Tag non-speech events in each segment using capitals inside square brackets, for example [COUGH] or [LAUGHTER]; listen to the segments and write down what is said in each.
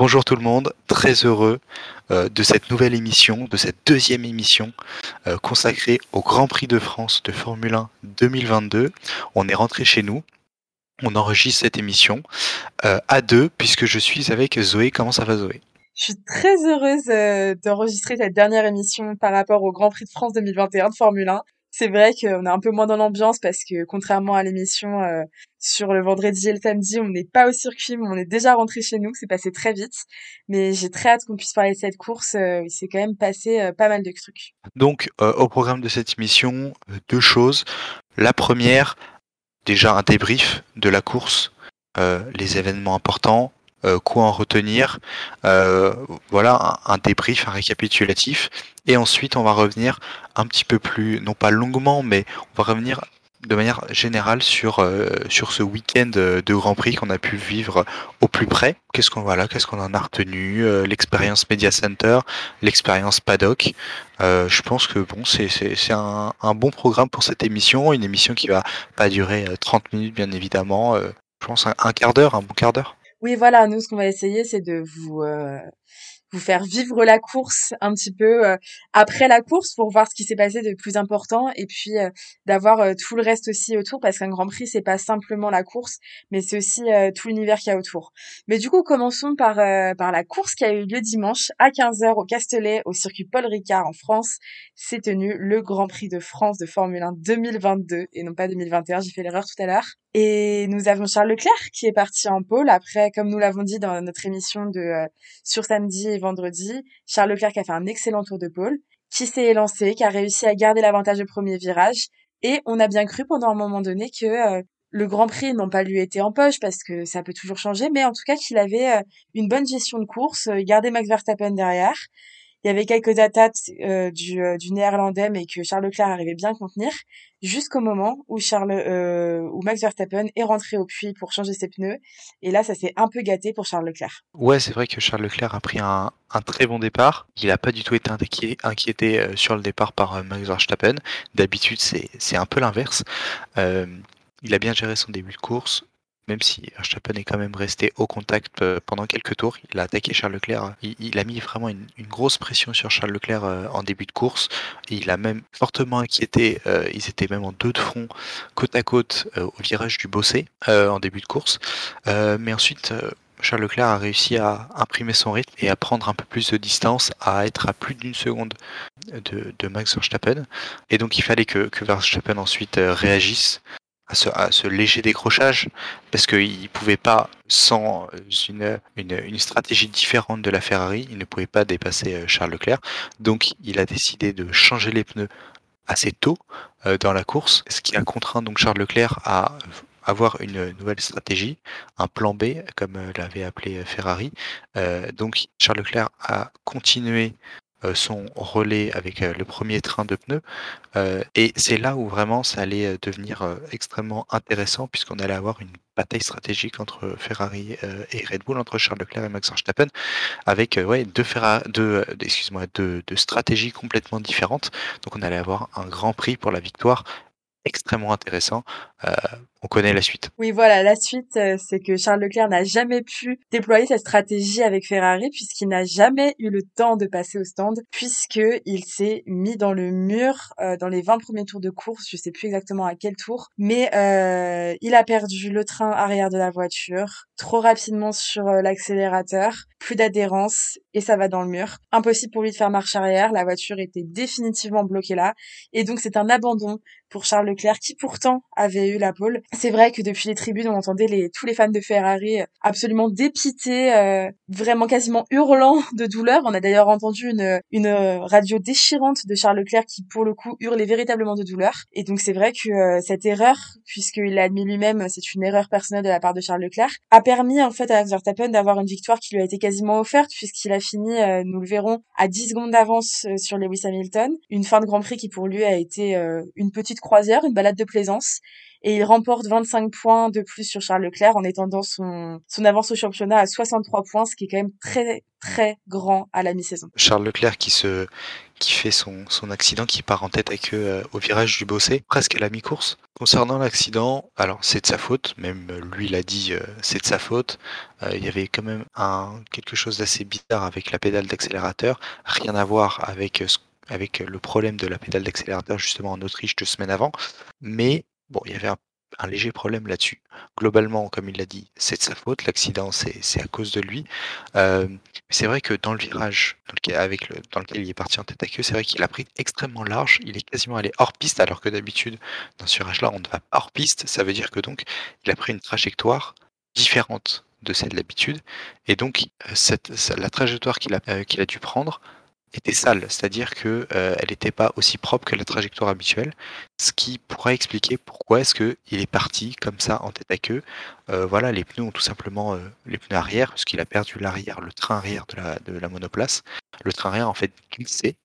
Bonjour tout le monde, très heureux euh, de cette nouvelle émission, de cette deuxième émission euh, consacrée au Grand Prix de France de Formule 1 2022. On est rentré chez nous, on enregistre cette émission euh, à deux puisque je suis avec Zoé. Comment ça va Zoé? Je suis très heureuse d'enregistrer cette dernière émission par rapport au Grand Prix de France 2021 de Formule 1 c'est vrai qu'on est un peu moins dans l'ambiance parce que contrairement à l'émission euh, sur le vendredi et le samedi, on n'est pas au circuit, mais on est déjà rentré chez nous, c'est passé très vite. Mais j'ai très hâte qu'on puisse parler de cette course, euh, il s'est quand même passé euh, pas mal de trucs. Donc au programme de cette émission, deux choses. La première, déjà un débrief de la course, les événements importants, quoi en retenir. Euh, voilà un, débrief, un récapitulatif. Et ensuite, on va revenir un petit peu plus, non pas longuement, mais on va revenir de manière générale sur euh, sur ce week-end de Grand Prix qu'on a pu vivre au plus près. Qu'est-ce qu'on voilà, qu'est-ce qu'on en a retenu L'expérience Media Center, l'expérience Paddock. je pense que bon, c'est un bon programme pour cette émission, une émission qui va pas durer 30 minutes bien évidemment. je pense un quart d'heure, un bon quart d'heure. Oui, voilà, nous, ce qu'on va essayer, c'est de vous, euh, vous faire vivre la course un petit peu euh, après la course pour voir ce qui s'est passé de plus important et puis euh, d'avoir tout le reste aussi autour parce qu'un Grand Prix, c'est pas simplement la course, mais c'est aussi tout l'univers qu'il y a autour. Mais du coup, commençons par, par la course qui a eu lieu dimanche à 15h au Castellet, au circuit Paul Ricard en France. C'est tenu le Grand Prix de France de Formule 1 2022 et non pas 2021, j'ai fait l'erreur tout à l'heure. Et nous avons Charles Leclerc qui est parti en pôle. Après, comme nous l'avons dit dans notre émission de euh, sur samedi et vendredi, Charles Leclerc a fait un excellent tour de pôle, qui s'est élancé, qui a réussi à garder l'avantage au premier virage. Et on a bien cru pendant un moment donné que euh, le Grand Prix n'ont pas lui été en poche parce que ça peut toujours changer, mais en tout cas qu'il avait euh, une bonne gestion de course, gardé Max Verstappen derrière il y avait quelques attaques euh, du, euh, du néerlandais, mais que Charles Leclerc arrivait bien à contenir, jusqu'au moment où Charles, euh, Max Verstappen est rentré au puits pour changer ses pneus. Et là, ça s'est un peu gâté pour Charles Leclerc. Ouais, c'est vrai que Charles Leclerc a pris un, un très bon départ. Il n'a pas du tout été inquiété, inquiété sur le départ par Max Verstappen. D'habitude, c'est un peu l'inverse. il a bien géré son début de course même si Verstappen est quand même resté au contact euh, pendant quelques tours. Il a attaqué Charles Leclerc. Il, a mis vraiment une, grosse pression sur Charles Leclerc euh, en début de course. Il a même fortement inquiété. Euh, ils étaient même en deux de front, côte à côte, au virage du Bossé en début de course. mais ensuite. Charles Leclerc a réussi à imprimer son rythme et à prendre un peu plus de distance, à être à plus d'une seconde de, Max Verstappen. Et donc il fallait que, que Verstappen ensuite réagisse à ce, léger décrochage, parce qu'il ne pouvait pas, sans une, une, stratégie différente de la Ferrari, il ne pouvait pas dépasser euh, Charles Leclerc. Donc il a décidé de changer les pneus assez tôt euh, dans la course, ce qui a contraint donc Charles Leclerc à avoir une nouvelle stratégie, un plan B, comme euh, l'avait appelé Ferrari. donc Charles Leclerc a continué euh, son relais avec euh, le premier train de pneus. Euh, et c'est là où vraiment ça allait devenir extrêmement intéressant puisqu'on allait avoir une bataille stratégique entre Ferrari et Red Bull, entre Charles Leclerc et Max Verstappen, avec ouais, deux, deux, excuse-moi, deux, deux stratégies complètement différentes. Donc on allait avoir un grand prix pour la victoire extrêmement intéressant. Euh, on connaît la suite. Oui, voilà, la suite, euh, c'est que Charles Leclerc n'a jamais pu déployer cette stratégie avec Ferrari puisqu'il n'a jamais eu le temps de passer au stand puisqu'il s'est mis dans le mur euh, dans les 20 premiers tours de course, je sais plus exactement à quel tour, mais il a perdu le train arrière de la voiture trop rapidement sur l'accélérateur, plus d'adhérence et ça va dans le mur. Impossible pour lui de faire marche arrière, la voiture était définitivement bloquée là et donc c'est un abandon pour Charles Leclerc qui pourtant avait la pole. C'est vrai que depuis les tribunes, on entendait les, tous les fans de Ferrari absolument dépités, euh, vraiment quasiment hurlant [LAUGHS] de douleur. On a d'ailleurs entendu une, une radio déchirante de Charles Leclerc qui pour le coup hurlait véritablement de douleur. Et donc c'est vrai que euh, cette erreur, puisqu'il l'a admis lui-même, c'est une erreur personnelle de la part de Charles Leclerc, a permis en fait à Verstappen d'avoir une victoire qui lui a été quasiment offerte puisqu'il a fini, euh, nous le verrons, à 10 secondes d'avance sur Lewis Hamilton. Une fin de Grand Prix qui pour lui a été une petite croisière, une balade de plaisance. Et il remporte 25 points de plus sur Charles Leclerc en étendant son, son avance au championnat à 63 points, ce qui est quand même très très grand à la mi-saison. Charles Leclerc qui se qui fait son, son accident, qui part en tête avec eux euh, au virage du Bossé, presque à la mi-course. Concernant l'accident, alors c'est de sa faute, même lui l'a dit, euh, c'est de sa faute. Euh, il y avait quand même un, quelque chose d'assez bizarre avec la pédale d'accélérateur, rien à voir avec, avec le problème de la pédale d'accélérateur justement en Autriche deux semaines avant, mais bon, il y avait un léger problème là-dessus. Globalement, comme il l'a dit, c'est de sa faute. L'accident, c'est à cause de lui. Euh, c'est vrai que dans le virage dans lequel, avec le, dans lequel il est parti en tête à queue, c'est vrai qu'il a pris extrêmement large. Il est quasiment allé hors piste, alors que d'habitude, dans ce virage-là, on ne va pas hors piste. Ça veut dire que donc, il a pris une trajectoire différente de celle d'habitude. Et donc, euh, la trajectoire qu'il a, euh, qu'il a dû prendre, était sale, c'est-à-dire que euh, elle n'était pas aussi propre que la trajectoire habituelle, ce qui pourrait expliquer pourquoi est-ce que il est parti comme ça en tête à queue. Euh, voilà, les pneus ont tout simplement euh, les pneus arrière, parce qu'il a perdu l'arrière, le train arrière de la, monoplace. Le train arrière en fait glissé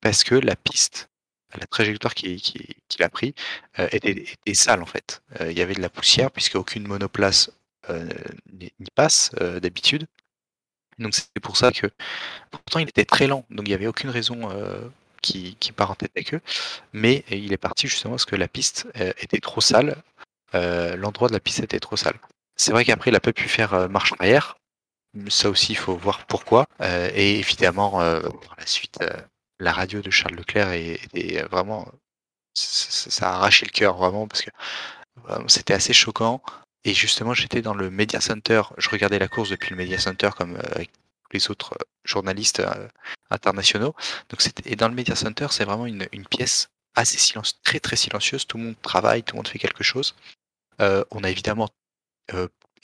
parce que la piste, la trajectoire qu'il a pris était, était, sale en fait. il y avait de la poussière puisque aucune monoplace n'y passe d'habitude. Donc c'est pour ça que pourtant il était très lent, donc il n'y avait aucune raison euh, qui, qui part en tête avec eux. Mais il est parti justement parce que la piste euh, était trop sale. Euh, l'endroit de la piste était trop sale. C'est vrai qu'après il n'a pas pu faire marche arrière. Ça aussi il faut voir pourquoi. et évidemment par la suite la radio de Charles Leclerc est, vraiment ça, a arraché le cœur vraiment parce que c'était assez choquant. Et justement, j'étais dans le Media Center. Je regardais la course depuis le Media Center comme euh, avec les autres euh, journalistes euh, internationaux. Donc et dans le Media Center, c'est vraiment une, pièce assez silencieuse, très très silencieuse. Tout le monde travaille, tout le monde fait quelque chose. on a évidemment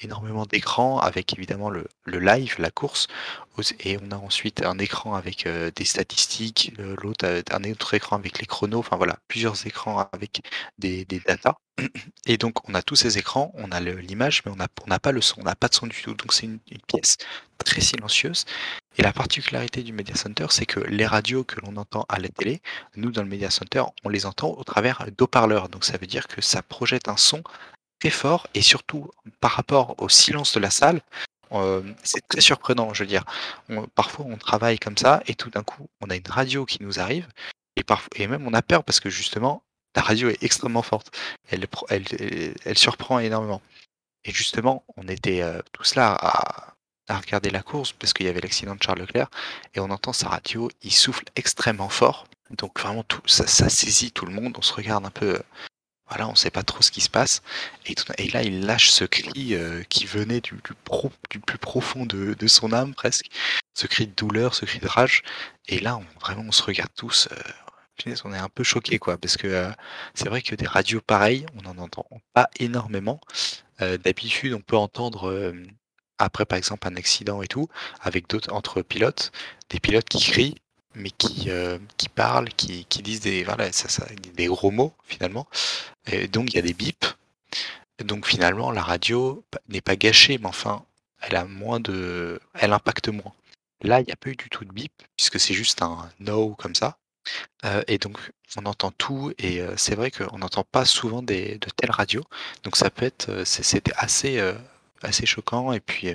énormément d'écrans avec évidemment le, live, la course, et on a ensuite un écran avec des statistiques, l'autre un autre écran avec les chronos, enfin voilà, plusieurs écrans avec des, des datas. Et donc on a tous ces écrans, on a l'image, mais on n'a on pas le son, on n'a pas de son du tout. Donc c'est une, pièce très silencieuse. Et la particularité du Media Center, c'est que les radios que l'on entend à la télé, nous dans le Media Center, on les entend au travers d'eau-parleurs. Donc ça veut dire que ça projette un son très fort et surtout par rapport au silence de la salle, euh, c'est très surprenant. Je veux dire, parfois on travaille comme ça et tout d'un coup on a une radio qui nous arrive et, parfois, et même on a peur parce que justement la radio est extrêmement forte. Elle, surprend énormément. Et justement, on était euh, tous là à, regarder la course parce qu'il y avait l'accident de Charles Leclerc et on entend sa radio, il souffle extrêmement fort. Donc vraiment, tout, ça, ça saisit tout le monde. On se regarde un peu. Voilà, on sait pas trop ce qui se passe. Et, là, il lâche ce cri euh, qui venait du, pro, du plus profond de, son âme presque. Ce cri de douleur, ce cri de rage. Et là, on, vraiment, on se regarde tous. Euh, on est un peu choqué quoi, parce que euh, c'est vrai que des radios pareilles, on n'en entend pas énormément. Euh, d'habitude, on peut entendre après par exemple un accident et tout, avec d'autres entre pilotes, des pilotes qui crient, mais qui, qui parlent, qui, qui disent des, voilà, ça, ça, des gros mots finalement. Et donc il y a des bips. Donc finalement, la radio n'est pas gâchée, mais enfin, elle a moins de, elle impacte moins. Là, il n'y a pas eu du tout de bip, puisque c'est juste un no comme ça et donc on entend tout et c'est vrai qu'on n'entend pas souvent des de telles radios. Donc ça peut être, c'était assez, assez choquant et puis,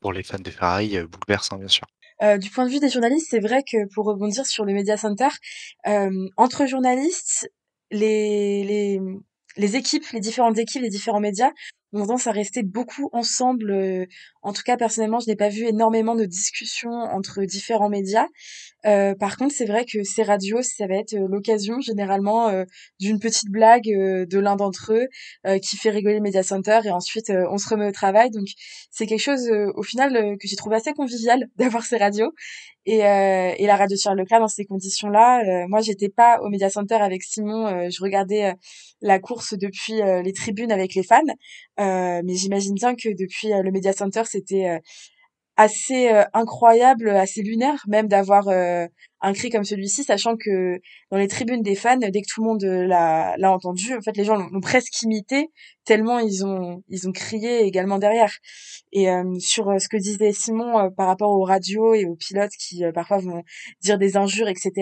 pour les fans de Ferrari, bouleversant bien sûr. Du point de vue des journalistes, c'est vrai que pour rebondir sur le Media Center, entre journalistes, les les les équipes, les différentes équipes, les différents médias ont tendance à rester beaucoup ensemble. en tout cas, personnellement, je n'ai pas vu énormément de discussions entre différents médias. Euh, par contre, c'est vrai que ces radios, ça va être l'occasion généralement d'une petite blague de l'un d'entre eux qui fait rigoler le Media Center et ensuite on se remet au travail. Donc c'est quelque chose au final que j'ai trouvé assez convivial [LAUGHS] d'avoir ces radios et, et la radio de Charles Leclerc dans ces conditions-là. moi, j'étais pas au Media Center avec Simon, je regardais la course depuis les tribunes avec les fans. Euh, mais j'imagine bien que depuis euh, le Media Center, c'était euh, assez incroyable, assez lunaire même d'avoir un cri comme celui-ci, sachant que dans les tribunes des fans, dès que tout le monde l'a, l'a entendu, en fait, les gens l'ont, presque imité tellement ils ont ils ont crié également derrière. Et sur ce que disait Simon par rapport aux radios et aux pilotes qui parfois vont dire des injures, etc.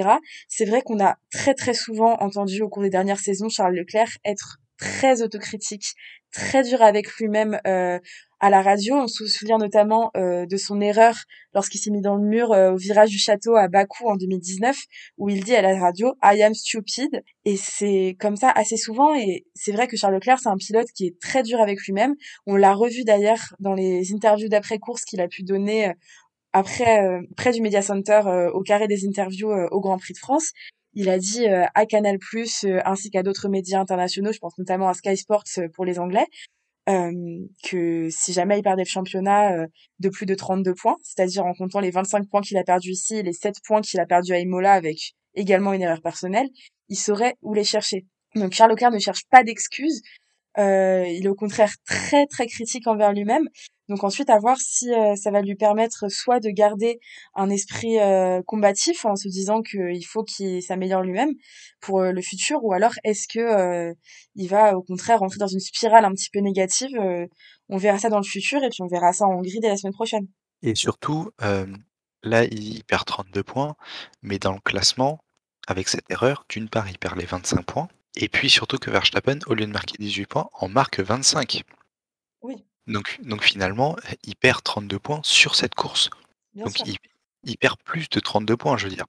C'est vrai qu'on a très très souvent entendu au cours des dernières saisons Charles Leclerc être très autocritique, très dur avec lui-même euh, à la radio. On se souvient notamment euh, de son erreur lorsqu'il s'est mis dans le mur euh, au virage du château à Bakou en 2019, où il dit à la radio I am stupid. Et c'est comme ça assez souvent. Et c'est vrai que Charles Leclerc, c'est un pilote qui est très dur avec lui-même. On l'a revu d'ailleurs dans les interviews d'après-course qu'il a pu donner après près du Media Center au carré des interviews au Grand Prix de France il a dit à Canal+, ainsi qu'à d'autres médias internationaux, je pense notamment à Sky Sports pour les Anglais, que si jamais il perdait le championnat de plus de 32 points, c'est-à-dire en comptant les 25 points qu'il a perdus ici et les 7 points qu'il a perdus à Imola avec également une erreur personnelle, il saurait où les chercher. Donc Charles Leclerc ne cherche pas d'excuses, euh, il est au contraire très très critique envers lui-même. Donc ensuite à voir si ça va lui permettre soit de garder un esprit combatif en se disant qu'il faut qu'il s'améliore lui-même pour le futur, ou alors est-ce que il va au contraire rentrer dans une spirale un petit peu négative. on verra ça dans le futur et puis on verra ça en Hongrie dès la semaine prochaine. Et surtout, là il perd 32 points, mais dans le classement, avec cette erreur, d'une part il perd les 25 points, et puis surtout que Verstappen, au lieu de marquer 18 points, en marque 25. Oui. Donc, donc finalement, il perd 32 points sur cette course. donc il, perd plus de 32 points, je veux dire.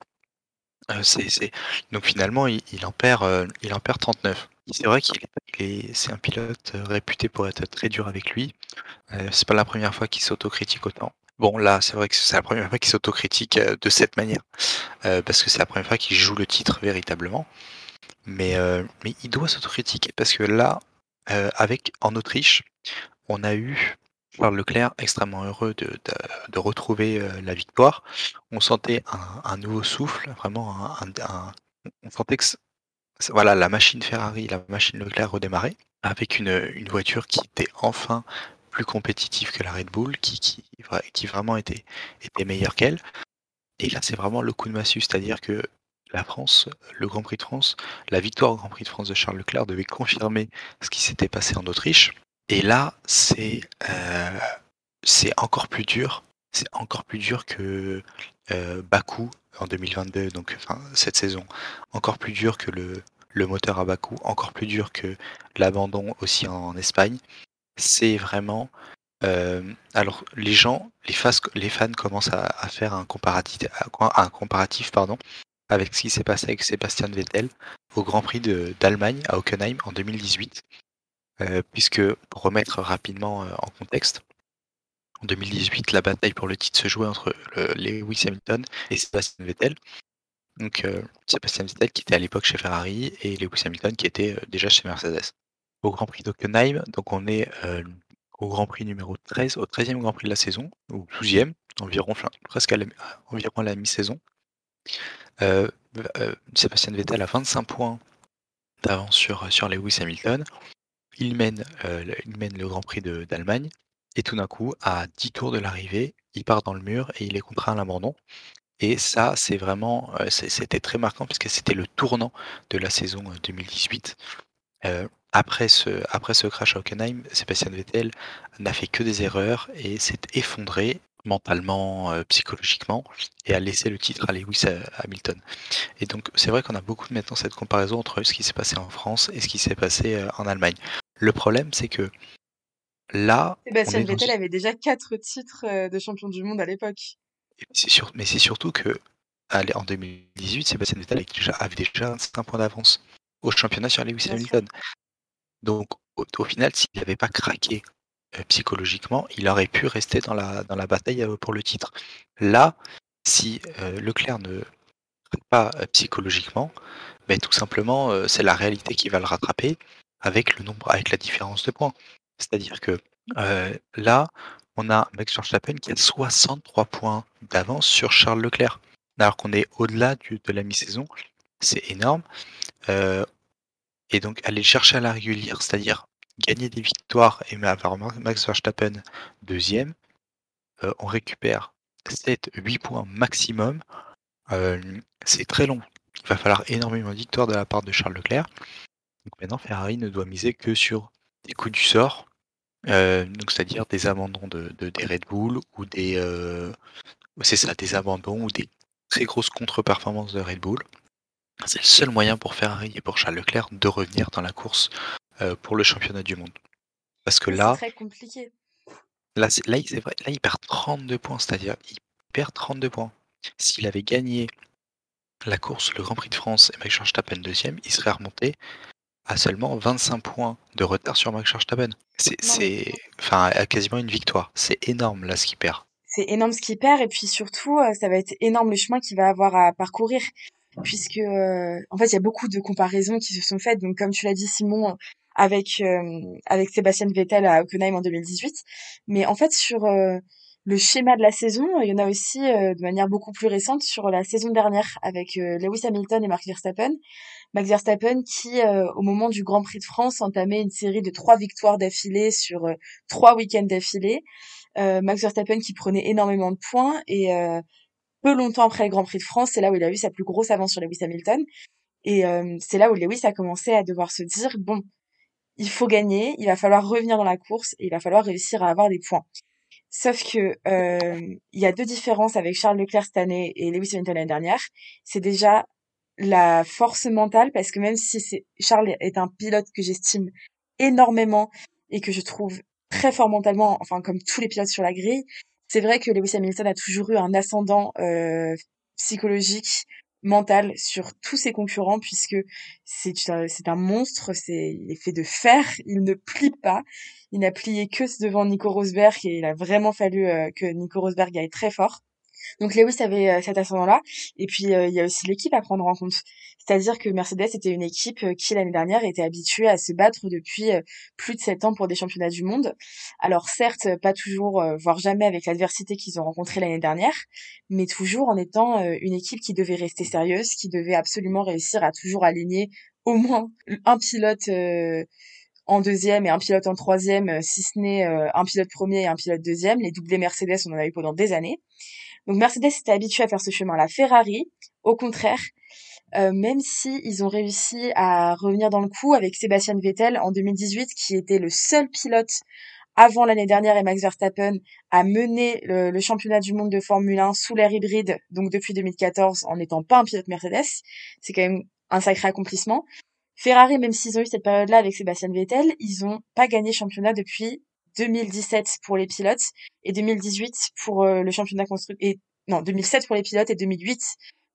Euh, c'est, Donc finalement, il, en perd, euh, il en perd 39. C'est vrai qu'il est, c'est un pilote euh, réputé pour être très dur avec lui. c'est pas la première fois qu'il s'autocritique autant. Bon, là, c'est vrai que c'est la première fois qu'il s'autocritique de cette manière, parce que c'est la première fois qu'il joue le titre véritablement. Mais, mais il doit s'autocritiquer parce que là, avec en Autriche, on a eu Charles Leclerc extrêmement heureux de, de, retrouver la victoire. On sentait un, nouveau souffle, vraiment un, on sentait que voilà, la machine Ferrari, la machine Leclerc redémarrait avec une, une voiture qui était enfin plus compétitive que la Red Bull, qui, qui, qui vraiment était, était meilleure qu'elle. Et là, c'est vraiment le coup de massue, c'est-à-dire que la France, le Grand Prix de France, la victoire au Grand Prix de France de Charles Leclerc devait confirmer ce qui s'était passé en Autriche. Et là, c'est euh, encore plus dur. C'est encore plus dur que euh, Bakou en 2022, donc cette saison. Encore plus dur que le, moteur à Bakou, encore plus dur que l'abandon aussi en, Espagne. C'est vraiment. Euh, alors les gens, les, fans, les fans commencent à, faire un comparatif, un comparatif pardon, avec ce qui s'est passé avec Sébastien Vettel au Grand Prix d'Allemagne à Hockenheim en 2018. Euh, puisque, pour remettre rapidement euh, en contexte, en 2018, la bataille pour le titre se jouait entre Lewis Hamilton et Sébastien Vettel. Donc, euh, Sébastien Vettel qui était à l'époque chez Ferrari et Lewis Hamilton qui était déjà chez Mercedes. Au Grand Prix d'Hockenheim, donc on est au Grand Prix numéro 13, au 13e Grand Prix de la saison, ou 12e, environ, presque à la mi-saison. Euh, euh, Sébastien Vettel a 25 points d'avance sur, Lewis Hamilton. Il mène, euh, le Grand Prix d'Allemagne. Et tout d'un coup, à 10 tours de l'arrivée, il part dans le mur et il est contraint à l'abandon. Et ça, c'est vraiment, c'était très marquant puisque c'était le tournant de la saison 2018. après, ce, après ce crash à Hockenheim, Sébastien Vettel n'a fait que des erreurs et s'est effondré mentalement, euh, psychologiquement, et à laisser le titre à Lewis euh, Hamilton. Et donc c'est vrai qu'on a beaucoup maintenant cette comparaison entre ce qui s'est passé en France et ce qui s'est passé euh, en Allemagne. Le problème c'est que là... Sébastien Vettel avait déjà quatre titres de champion du monde à l'époque. Sûr... Mais c'est surtout que en 2018, Sébastien Vettel avait déjà, un point d'avance au championnat sur Lewis Hamilton. Donc au final, s'il n'avait pas craqué psychologiquement, il aurait pu rester dans la, dans la bataille euh, pour le titre. Là, si euh, Leclerc ne pas psychologiquement, ben, tout simplement, c'est la réalité qui va le rattraper avec le nombre, avec la différence de points. C'est-à-dire que là, on a Max Verstappen qui a 63 points d'avance sur Charles Leclerc, alors qu'on est au-delà de la mi-saison. C'est énorme. et donc aller chercher à la régulière, c'est-à-dire gagner des victoires et avoir Max Verstappen deuxième, euh, on récupère 7-8 points maximum. Euh, c'est très long. Il va falloir énormément de victoires de la part de Charles Leclerc. Donc maintenant, Ferrari ne doit miser que sur des coups du sort, euh, c'est-à-dire des abandons de, des Red Bull ou des, c'est ça, des abandons ou des très grosses contre-performances de Red Bull. C'est le seul moyen pour Ferrari et pour Charles Leclerc de revenir dans la course pour le championnat du monde. Parce que c'est là, très compliqué. là, c'est, là, c'est vrai, là, il perd 32 points, c'est-à-dire il perd 32 points. S'il avait gagné la course, le Grand Prix de France et Max Verstappen deuxième, il serait remonté à seulement 25 points de retard sur Max Verstappen. C'est, c'est, enfin, à quasiment une victoire. C'est énorme là ce qu'il perd. C'est énorme ce qu'il perd et puis surtout, euh, ça va être énorme le chemin qu'il va avoir à parcourir puisque euh, en fait il y a beaucoup de comparaisons qui se sont faites. Donc comme tu l'as dit Simon, avec euh, avec Sébastien Vettel à Hockenheim en 2018, mais en fait sur le schéma de la saison, il y en a aussi euh, de manière beaucoup plus récente sur la saison dernière avec euh, Lewis Hamilton et Max Verstappen. Max Verstappen qui, euh, au moment du Grand Prix de France, entamait une série de trois victoires d'affilée sur trois week-ends d'affilée. Max Verstappen qui prenait énormément de points et peu longtemps après le Grand Prix de France, c'est là où il a eu sa plus grosse avance sur Lewis Hamilton. Et c'est là où Lewis a commencé à devoir se dire, bon, il faut gagner, il va falloir revenir dans la course et il va falloir réussir à avoir des points. Sauf que euh, il y a deux différences avec Charles Leclerc cette année et Lewis Hamilton l'année dernière. C'est déjà la force mentale parce que même si c'est Charles est un pilote que j'estime énormément et que je trouve très fort mentalement, enfin comme tous les pilotes sur la grille, c'est vrai que Lewis Hamilton a toujours eu un ascendant euh, psychologique mental sur tous ses concurrents puisque c'est c'est un monstre, c'est il est fait de fer, il ne plie pas, il n'a plié que devant Nico Rosberg et il a vraiment fallu euh, que Nico Rosberg aille très fort. Donc Lewis avait euh, cet ascendant-là. Et puis euh, il y a aussi l'équipe à prendre en compte. C'est-à-dire que Mercedes était une équipe qui l'année dernière était habituée à se battre depuis plus de sept ans pour des championnats du monde. Alors certes, pas toujours, voire jamais avec l'adversité qu'ils ont rencontrée l'année dernière, mais toujours en étant une équipe qui devait rester sérieuse, qui devait absolument réussir à toujours aligner au moins un pilote en deuxième et un pilote en troisième, euh, si ce n'est euh, un pilote premier et un pilote deuxième. Les doublés Mercedes, on en a eu pendant des années. Donc Mercedes était habitué à faire ce chemin-là. Ferrari, au contraire, euh, même si ils ont réussi à revenir dans le coup avec Sébastien Vettel en 2018, qui était le seul pilote avant l'année dernière et Max Verstappen à mener le, championnat du monde de Formule 1 sous l'air hybride, donc depuis 2014, en n'étant pas un pilote Mercedes. C'est quand même un sacré accomplissement. Ferrari, même s'ils ont eu cette période-là avec Sébastien Vettel, ils ont pas gagné championnat depuis 2017 pour les pilotes et 2018 pour euh, le championnat constructeur. Non, 2007 pour les pilotes et 2008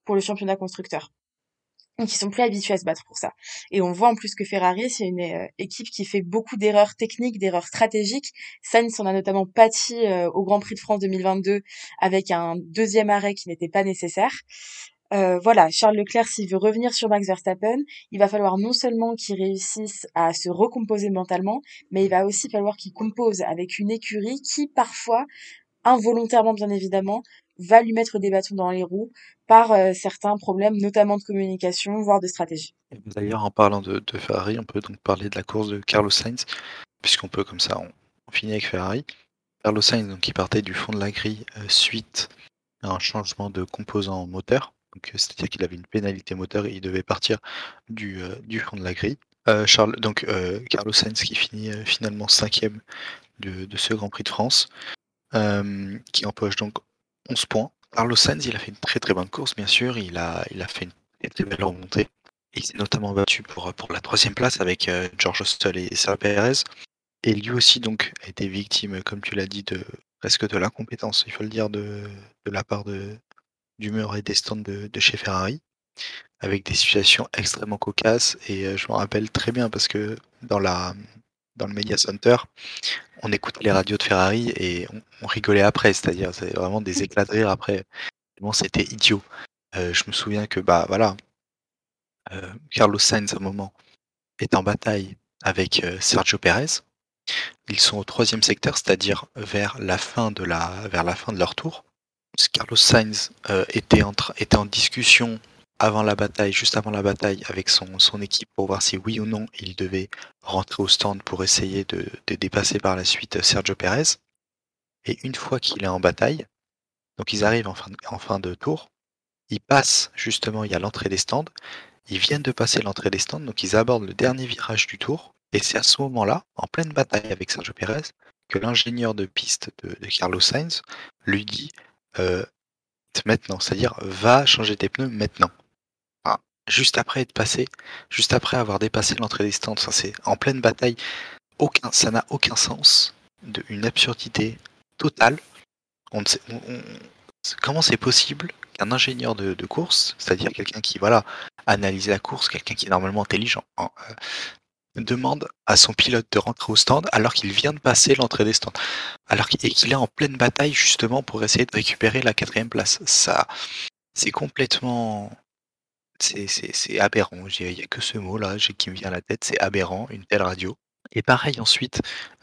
pour le championnat constructeur. Donc ils sont plus habitués à se battre pour ça. Et on voit en plus que Ferrari, c'est une euh, équipe qui fait beaucoup d'erreurs techniques, d'erreurs stratégiques. Sainz en a notamment pâti euh, au Grand Prix de France 2022 avec un deuxième arrêt qui n'était pas nécessaire. Euh, voilà, Charles Leclerc, s'il veut revenir sur Max Verstappen, il va falloir non seulement qu'il réussisse à se recomposer mentalement, mais il va aussi falloir qu'il compose avec une écurie qui, parfois, involontairement bien évidemment, va lui mettre des bâtons dans les roues par euh, certains problèmes, notamment de communication, voire de stratégie. D'ailleurs, en parlant de, Ferrari, on peut donc parler de la course de Carlos Sainz, puisqu'on peut comme ça, on, finit avec Ferrari. Carlos Sainz, donc, qui partait du fond de la grille euh, suite à un changement de composant moteur. Euh, c'est-à-dire qu'il avait une pénalité moteur et il devait partir du, euh, du fond de la grille. Euh, Charles, donc Carlos Sainz qui finit finalement cinquième de, de, ce Grand Prix de France, qui empoche donc 11 points. Carlos Sainz, il a fait une très très bonne course, bien sûr. Il a, il a fait une très, belle remontée. il s'est notamment battu pour, pour la troisième place avec George Russell et Sarah Perez. Et lui aussi donc a été victime, comme tu l'as dit, de presque de l'incompétence, il faut le dire, de, de la part de, d'humeur et des stands de, chez Ferrari, avec des situations extrêmement cocasses. Et euh, je me rappelle très bien parce que dans, la, dans le Media Center, on écoutait les radios de Ferrari et on, rigolait après, c'est-à-dire c'est vraiment des éclats de rire après. Bon, c'était idiot. Euh, je me souviens que bah voilà, euh, Carlos Sainz à un moment est en bataille avec Sergio Perez. Ils sont au troisième secteur, c'est-à-dire vers la fin de la vers la fin de leur tour. Carlos Sainz euh, était, en discussion avant la bataille, juste avant la bataille, avec son, équipe pour voir si oui ou non il devait rentrer au stand pour essayer de, dépasser par la suite Sergio Perez. Et une fois qu'il est en bataille, donc ils arrivent en fin, de, tour, ils passent justement, il y a l'entrée des stands, ils viennent de passer l'entrée des stands, donc ils abordent le dernier virage du tour, et c'est à ce moment-là, en pleine bataille avec Sergio Perez, que l'ingénieur de piste de Carlos Sainz lui dit euh, maintenant, c'est-à-dire va changer tes pneus maintenant. juste après être passé, juste après avoir dépassé l'entrée des stands. C'est en pleine bataille. Aucun, ça n'a aucun sens. De, une absurdité totale. Comment c'est possible qu'un ingénieur de, course, c'est-à-dire quelqu'un qui voilà analyse la course, quelqu'un qui est normalement intelligent, hein, euh, demande à son pilote de rentrer au stand alors qu'il vient de passer l'entrée des stands, alors et qu'il est en pleine bataille justement pour essayer de récupérer la quatrième place. Ça, c'est complètement c'est aberrant. Il n'y a que ce mot-là qui me vient à la tête, c'est aberrant, une telle radio. Et pareil ensuite,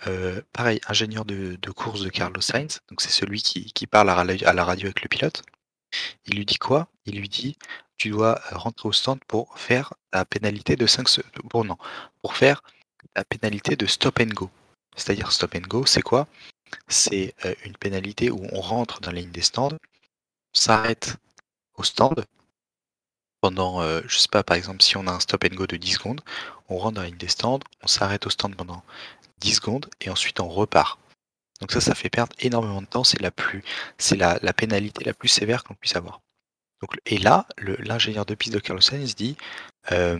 euh, pareil, ingénieur de, course de Carlos Sainz, donc c'est celui qui, parle à la, radio avec le pilote. Il lui dit quoi? Il lui dit tu dois rentrer au stand pour faire la pénalité de 5 pour non, pour faire la pénalité de stop and go. C'est-à-dire stop and go, c'est quoi? C'est une pénalité où on rentre dans la ligne des stands, s'arrête au stand, pendant, euh, je sais pas, par exemple, si on a un stop and go de 10 secondes, on rentre dans la ligne des stands, on s'arrête au stand pendant 10 secondes et ensuite on repart. Donc ça, ça fait perdre énormément de temps. C'est la plus, c'est la, pénalité la plus sévère qu'on puisse avoir. Donc, et là, l'ingénieur de piste de Carlos Sainz dit euh,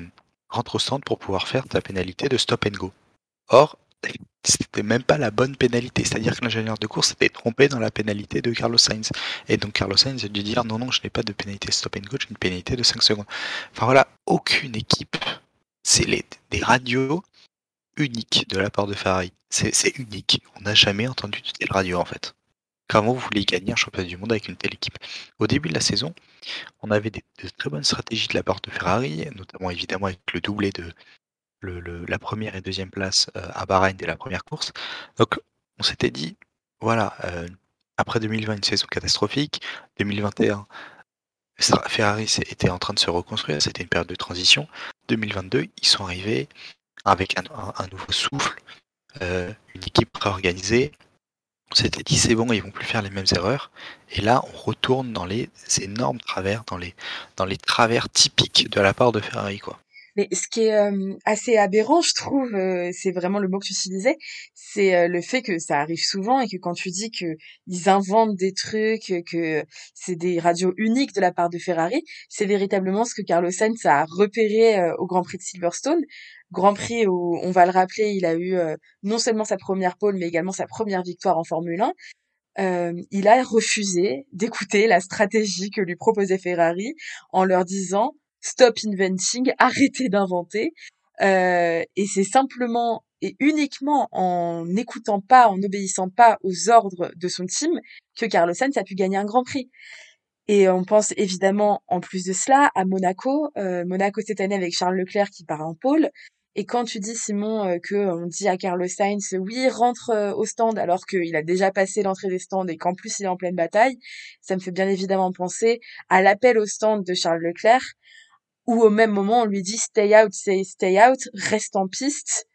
rentre au stand pour pouvoir faire ta pénalité de stop and go. Or, c'était même pas la bonne pénalité. C'est-à-dire que l'ingénieur de course s'était trompé dans la pénalité de Carlos Sainz. Et donc Carlos Sainz a dû dire non, non, je n'ai pas de pénalité stop and go, j'ai une pénalité de 5 secondes. Enfin voilà, aucune équipe. C'est des radios uniques de la part de Ferrari. C'est unique. On n'a jamais entendu de telle radio en fait. Comment vous voulez gagner un championnat du monde avec une telle équipe? Au début de la saison, on avait de très bonnes stratégies de la part de Ferrari, notamment évidemment avec le doublé de, la première et deuxième place euh, à Bahreïn dès la première course. Donc on s'était dit, voilà, euh, après 2020, une saison catastrophique, 2021, Ferrari était en train de se reconstruire, c'était une période de transition. 2022, ils sont arrivés avec un, nouveau souffle, euh, une équipe réorganisée. On s'était dit c'est bon, ils vont plus faire les mêmes erreurs. Et là, on retourne dans les énormes travers, dans les, dans les travers typiques de la part de Ferrari, quoi. Mais ce qui est assez aberrant, je trouve, c'est vraiment le mot que tu utilisais, c'est le fait que ça arrive souvent et que quand tu dis que ils inventent des trucs, que c'est des radios uniques de la part de Ferrari, c'est véritablement ce que Carlos Sainz a repéré au Grand Prix de Silverstone. Grand Prix où, on va le rappeler, il a eu non seulement sa première pole, mais également sa première victoire en Formule 1. Euh, il a refusé d'écouter la stratégie que lui proposait Ferrari en leur disant stop inventing, arrêtez d'inventer. Euh, et c'est simplement et uniquement en n'écoutant pas, en n'obéissant pas aux ordres de son team que Carlos Sainz a pu gagner un Grand Prix. Et on pense évidemment, en plus de cela, à Monaco. Euh, Monaco cette année avec Charles Leclerc qui part en pôle. Et quand tu dis, Simon, euh, que on dit à Carlos Sainz, oui, rentre euh, au stand alors qu'il a déjà passé l'entrée des stands et qu'en plus il est en pleine bataille, ça me fait bien évidemment penser à l'appel au stand de Charles Leclerc ou au même moment on lui dit stay out, stay, stay out, reste en piste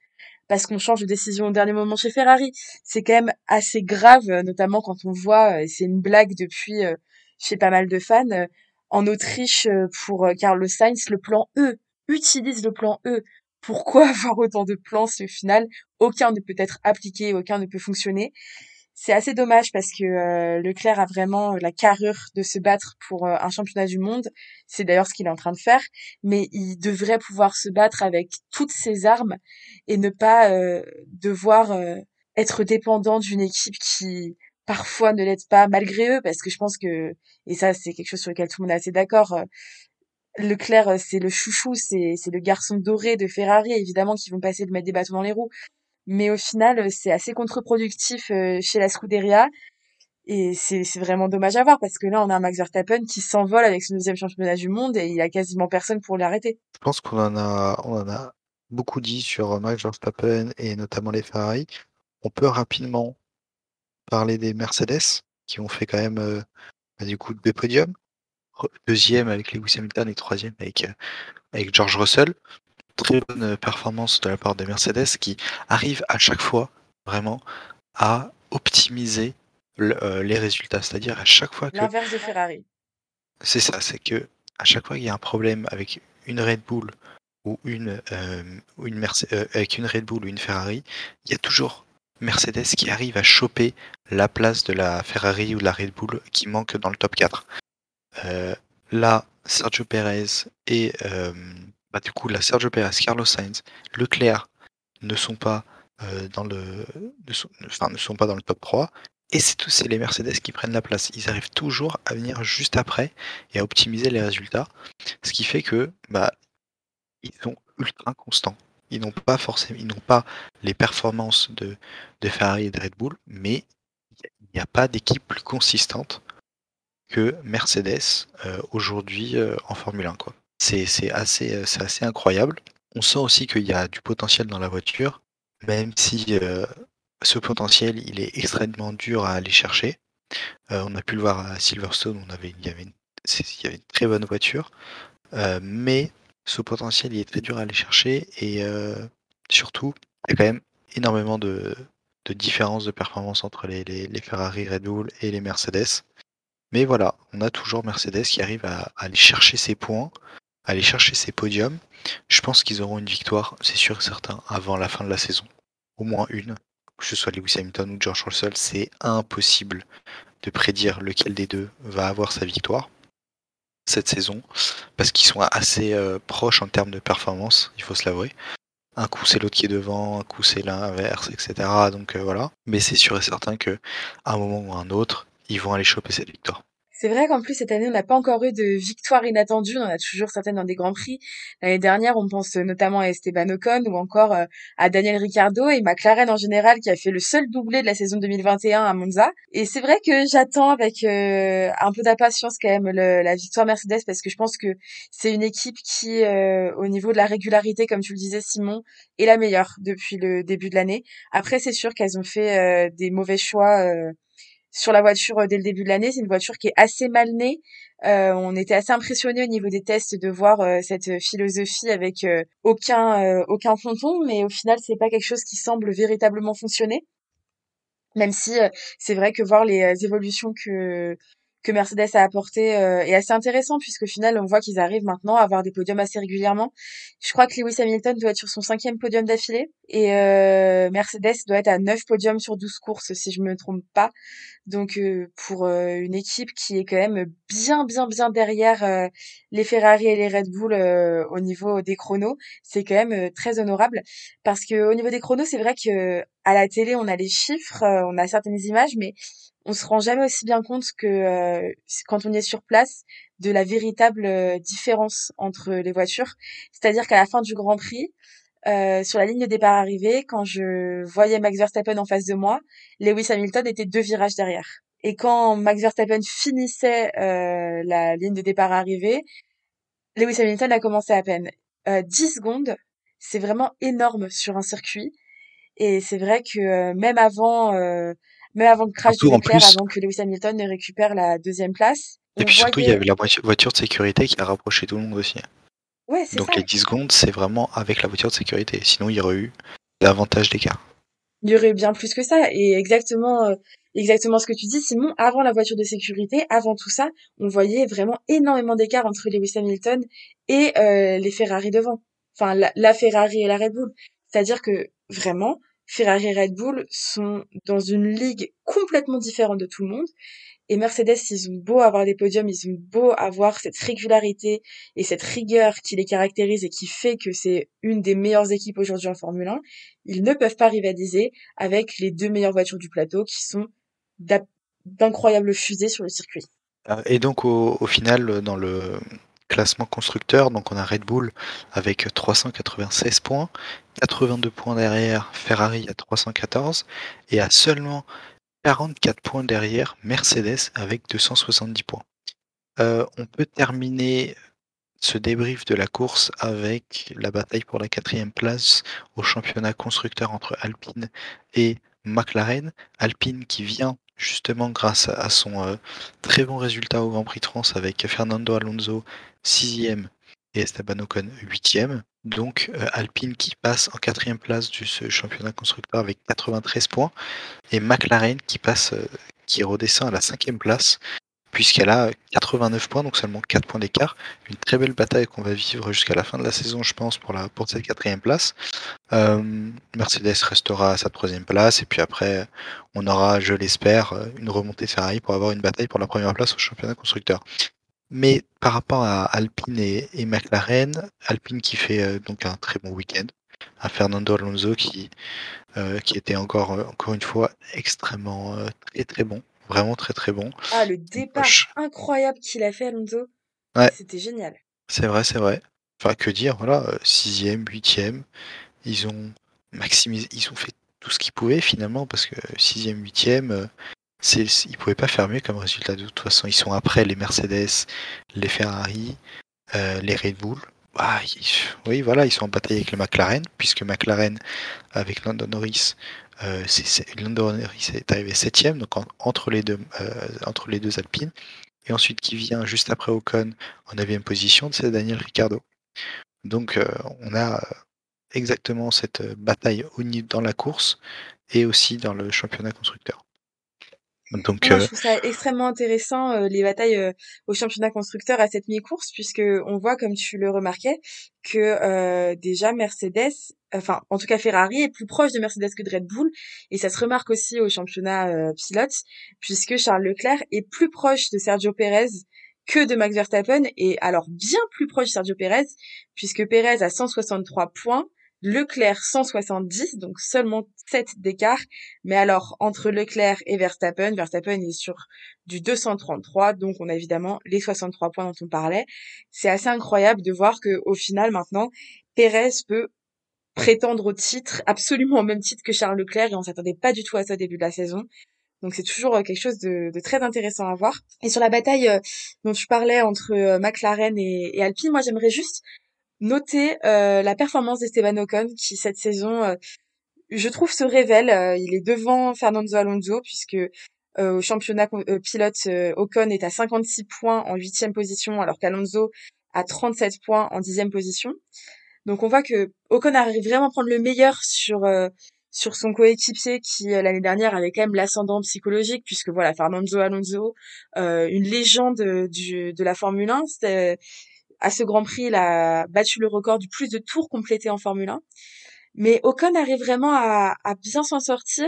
parce qu'on change de décision au dernier moment chez Ferrari. C'est quand même assez grave, euh, notamment quand on voit, et c'est une blague depuis euh, chez pas mal de fans, euh, en Autriche pour Carlos Sainz, le plan E. Utilise le plan E. Pourquoi [LAUGHS] avoir autant de plans si au final aucun ne peut être appliqué, aucun ne peut fonctionner. C'est assez dommage parce que euh, Leclerc a vraiment la carrure de se battre pour euh, un championnat du monde. C'est d'ailleurs ce qu'il est en train de faire, mais il devrait pouvoir se battre avec toutes ses armes et ne pas euh, devoir être dépendant d'une équipe qui parfois ne l'aide pas malgré eux. Parce que je pense que et ça c'est quelque chose sur lequel tout le monde est assez d'accord Leclerc, c'est le chouchou, c'est le garçon doré de Ferrari, évidemment, qui vont passer de mettre des bâtons dans les roues mais au final euh, c'est assez contre-productif euh, chez la Scuderia et c'est vraiment dommage à voir parce que là on a un Max Verstappen qui s'envole avec son deuxième championnat du monde et il y a quasiment personne pour l'arrêter. Je pense qu'on en a on en a beaucoup dit sur Max Verstappen et notamment les Ferrari. On peut rapidement parler des Mercedes qui ont fait quand même euh, bah, du coup deux podiums, deuxième avec Lewis Hamilton et troisième avec avec George Russell très bonne performance de la part des Mercedes qui arrive à chaque fois vraiment à optimiser euh, les résultats. C'est-à-dire à chaque fois que. L'inverse de Ferrari. C'est ça, c'est que à chaque fois qu'il y a un problème avec une Red Bull ou une, euh, une euh, avec une Red Bull ou une Ferrari, il y a toujours Mercedes qui arrive à choper la place de la Ferrari ou de la Red Bull qui manque dans le top 4. Là, Sergio Perez et euh, bah, du coup la Sergio Perez, Carlos Sainz, Leclerc ne sont pas euh, dans le enfin, ne sont pas dans le top 3 et c'est tous les Mercedes qui prennent la place. Ils arrivent toujours à venir juste après et à optimiser les résultats, ce qui fait que bah ils sont ultra constants. Ils n'ont pas forcément, ils n'ont pas les performances de, de Ferrari et de Red Bull, mais il n'y a pas d'équipe plus consistante que Mercedes euh, aujourd'hui euh, en Formule 1. Quoi. C'est, assez, euh, assez incroyable. On sent aussi qu'il y a du potentiel dans la voiture, même si ce potentiel il est extrêmement dur à aller chercher. on a pu le voir à Silverstone, on avait, il, y avait une, il y avait une très bonne voiture, mais ce potentiel il est très dur à aller chercher et surtout il y a quand même énormément de, de différences de performance entre les, les Ferrari, Red Bull et les Mercedes. Mais voilà, on a toujours Mercedes qui arrive à, aller chercher ses points, à aller chercher ses podiums. Je pense qu'ils auront une victoire, c'est sûr et certain, avant la fin de la saison. Au moins une. Que ce soit Lewis Hamilton ou George Russell, c'est impossible de prédire lequel des deux va avoir sa victoire cette saison, parce qu'ils sont assez euh, proches en termes de performance, il faut se l'avouer. Un coup c'est l'autre qui est devant, un coup c'est l'inverse, etc. Donc euh, voilà. Mais c'est sûr et certain que à un moment ou à un autre, ils vont aller choper cette victoire. C'est vrai qu'en plus, cette année, on n'a pas encore eu de victoire inattendue. On en a toujours certaines dans des grands prix. L'année dernière, on pense notamment à Esteban Ocon ou encore euh, à Daniel Ricciardo et McLaren en général qui a fait le seul doublé de la saison 2021 à Monza. Et c'est vrai que j'attends avec euh, un peu d'impatience quand même la victoire Mercedes parce que je pense que c'est une équipe qui, euh, au niveau de la régularité, comme tu le disais Simon, est la meilleure depuis le début de l'année. Après, c'est sûr qu'elles ont fait des mauvais choix sur la voiture euh, dès le début de l'année. C'est une voiture qui est assez mal née. Euh, on était assez impressionnés au niveau des tests de voir euh, cette philosophie avec aucun aucun fronton, mais au final c'est pas quelque chose qui semble véritablement fonctionner. Même si c'est vrai que voir les évolutions que que Mercedes a apporté euh, est assez intéressant puisqu'au final on voit qu'ils arrivent maintenant à avoir des podiums assez régulièrement. Je crois que Lewis Hamilton doit être sur son cinquième podium d'affilée et euh, Mercedes doit être à 9 podiums sur 12 courses si je me trompe pas. Donc euh, pour euh, une équipe qui est quand même bien bien bien derrière les Ferrari et les Red Bull au niveau des chronos, c'est quand même très honorable parce que au niveau des chronos, c'est vrai que à la télé on a les chiffres, on a certaines images mais on se rend jamais aussi bien compte que euh, quand on est sur place de la véritable euh, différence entre les voitures. C'est-à-dire qu'à la fin du Grand Prix, euh, sur la ligne de départ arrivée, quand je voyais Max Verstappen en face de moi, Lewis Hamilton était deux virages derrière. Et quand Max Verstappen finissait la ligne de départ arrivée, Lewis Hamilton a commencé à peine. 10 secondes, c'est vraiment énorme sur un circuit. Et c'est vrai que même avant même avant le crash du Leclerc, avant que Lewis Hamilton ne récupère la deuxième place. Et puis surtout, il y avait la voiture de sécurité qui a rapproché tout le monde aussi. Ouais, Donc les 10 secondes, c'est vraiment avec la voiture de sécurité. Sinon, il y aurait eu davantage d'écart. Il y aurait eu bien plus que ça. Et exactement, euh, exactement ce que tu dis, Simon, avant la voiture de sécurité, avant tout ça, on voyait vraiment énormément d'écart entre Lewis Hamilton et euh, les Ferrari devant. Enfin, la Ferrari et la Red Bull. C'est-à-dire que vraiment, Ferrari et Red Bull sont dans une ligue complètement différente de tout le monde. Et Mercedes, ils ont beau avoir des podiums, ils ont beau avoir cette régularité et cette rigueur qui les caractérise et qui fait que c'est une des meilleures équipes aujourd'hui en Formule 1, ils ne peuvent pas rivaliser avec les deux meilleures voitures du plateau qui sont d'incroyables fusées sur le circuit. Euh, et donc au, au final, dans le, classement constructeur, donc on a Red Bull avec 396 points, 82 points derrière Ferrari à 314 et à seulement 44 points derrière Mercedes avec 270 points. Euh, on peut terminer ce débrief de la course avec la bataille pour la quatrième place au championnat constructeur entre Alpine et McLaren. Alpine qui vient justement grâce à son euh, très bon résultat au Grand Prix de France avec Fernando Alonso 6e et Esteban Ocon 8e. Donc euh, Alpine qui passe en quatrième place du ce championnat constructeur avec 93 points et McLaren qui passe euh, qui redescend à la cinquième place puisqu'elle a 89 points, donc seulement 4 points d'écart. Une très belle bataille qu'on va vivre jusqu'à la fin de la saison, je pense, pour, la, pour cette quatrième place. Euh, Mercedes restera à sa troisième place, et puis après, on aura, je l'espère, une remontée Ferrari pour avoir une bataille pour la première place au championnat constructeur. Mais par rapport à Alpine et, McLaren, Alpine qui fait donc un très bon week-end, à Fernando Alonso qui, qui était encore, encore une fois extrêmement très très bon, vraiment très très bon. Ah, le départ incroyable qu'il a fait Alonso, c'était génial. C'est vrai, c'est vrai. Enfin, que dire, voilà, sixième, huitième, ils ont maximisé, ils ont fait tout ce qu'ils pouvaient finalement, parce que sixième, huitième, ils pouvaient pas faire mieux comme résultat de toute façon. Ils sont après les Mercedes, les Ferrari, les Red Bull. Ah, oui, voilà, ils sont en bataille avec le McLaren, puisque McLaren, avec London Norris, London Norris est arrivé septième, donc entre, les deux, entre les deux Alpines. Et ensuite, qui vient juste après Ocon en 9 position, c'est Daniel Ricciardo. Donc, on a exactement cette bataille dans la course et aussi dans le championnat constructeur. Donc, je trouve ça extrêmement intéressant les batailles au championnat constructeur à cette mi-course puisque on voit comme tu le remarquais que déjà Mercedes enfin en tout cas Ferrari est plus proche de Mercedes que de Red Bull. Et ça se remarque aussi au championnat pilote puisque Charles Leclerc est plus proche de Sergio Pérez que de Max Verstappen. Et alors bien plus proche de Sergio Pérez puisque Pérez a 163 points Leclerc 170, donc seulement 7 d'écart. Mais alors, entre Leclerc et Verstappen, Verstappen est sur du 233, donc on a évidemment les 63 points dont on parlait. C'est assez incroyable de voir que au final, maintenant, Pérez peut prétendre au titre, absolument au même titre que Charles Leclerc, et on s'attendait pas du tout à ça au début de la saison. Donc c'est toujours euh, quelque chose de, très intéressant à voir. Et sur la bataille euh, dont tu parlais entre euh, McLaren et Alpine, moi j'aimerais juste noter euh, la performance d'Esteban Ocon qui cette saison, euh, je trouve, se révèle. Euh, il est devant Fernando Alonso puisque au championnat pilote, Ocon est à 56 points en huitième position alors qu'Alonso a 37 points en dixième position. Donc on voit que Ocon arrive vraiment à prendre le meilleur sur sur son coéquipier qui l'année dernière avait quand même l'ascendant psychologique puisque voilà Fernando Alonso, une légende du, de la Formule 1, c'était à ce Grand Prix, il a battu le record du plus de tours complétés en Formule 1. Mais Ocon arrive vraiment à, bien s'en sortir